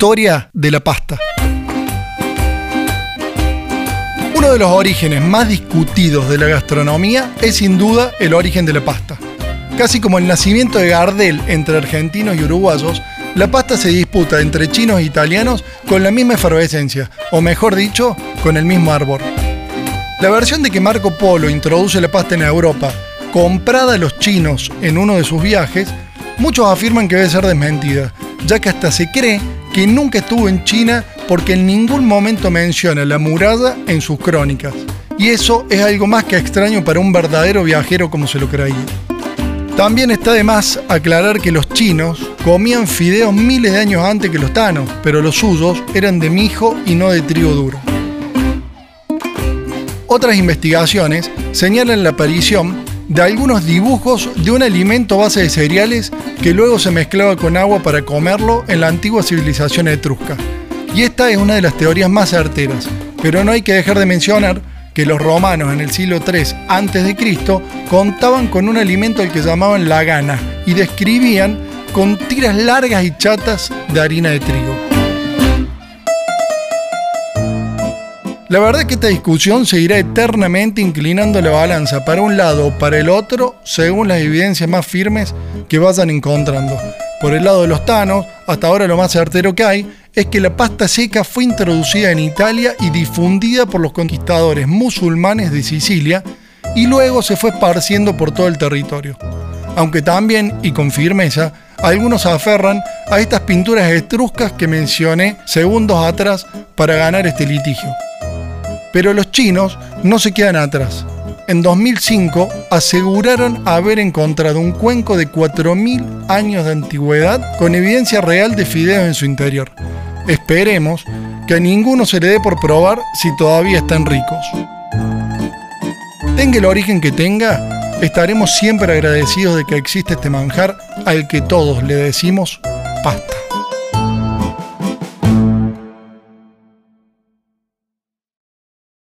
Historia de la pasta. Uno de los orígenes más discutidos de la gastronomía es sin duda el origen de la pasta. Casi como el nacimiento de Gardel entre argentinos y uruguayos, la pasta se disputa entre chinos e italianos con la misma efervescencia, o mejor dicho, con el mismo árbol. La versión de que Marco Polo introduce la pasta en Europa, comprada a los chinos en uno de sus viajes, muchos afirman que debe ser desmentida, ya que hasta se cree que nunca estuvo en China porque en ningún momento menciona la muralla en sus crónicas. Y eso es algo más que extraño para un verdadero viajero como se lo creía. También está de más aclarar que los chinos comían fideos miles de años antes que los tanos, pero los suyos eran de mijo y no de trigo duro. Otras investigaciones señalan la aparición de algunos dibujos de un alimento base de cereales que luego se mezclaba con agua para comerlo en la antigua civilización etrusca. Y esta es una de las teorías más certeras, pero no hay que dejar de mencionar que los romanos en el siglo III a.C. contaban con un alimento al que llamaban la gana y describían con tiras largas y chatas de harina de trigo. La verdad es que esta discusión seguirá eternamente inclinando la balanza para un lado o para el otro según las evidencias más firmes que vayan encontrando. Por el lado de los tanos, hasta ahora lo más certero que hay es que la pasta seca fue introducida en Italia y difundida por los conquistadores musulmanes de Sicilia y luego se fue esparciendo por todo el territorio. Aunque también, y con firmeza, algunos aferran a estas pinturas etruscas que mencioné segundos atrás para ganar este litigio. Pero los chinos no se quedan atrás en 2005 aseguraron haber encontrado un cuenco de 4.000 años de antigüedad con evidencia real de fideos en su interior. Esperemos que a ninguno se le dé por probar si todavía están ricos. Tenga el origen que tenga, estaremos siempre agradecidos de que existe este manjar al que todos le decimos pasta.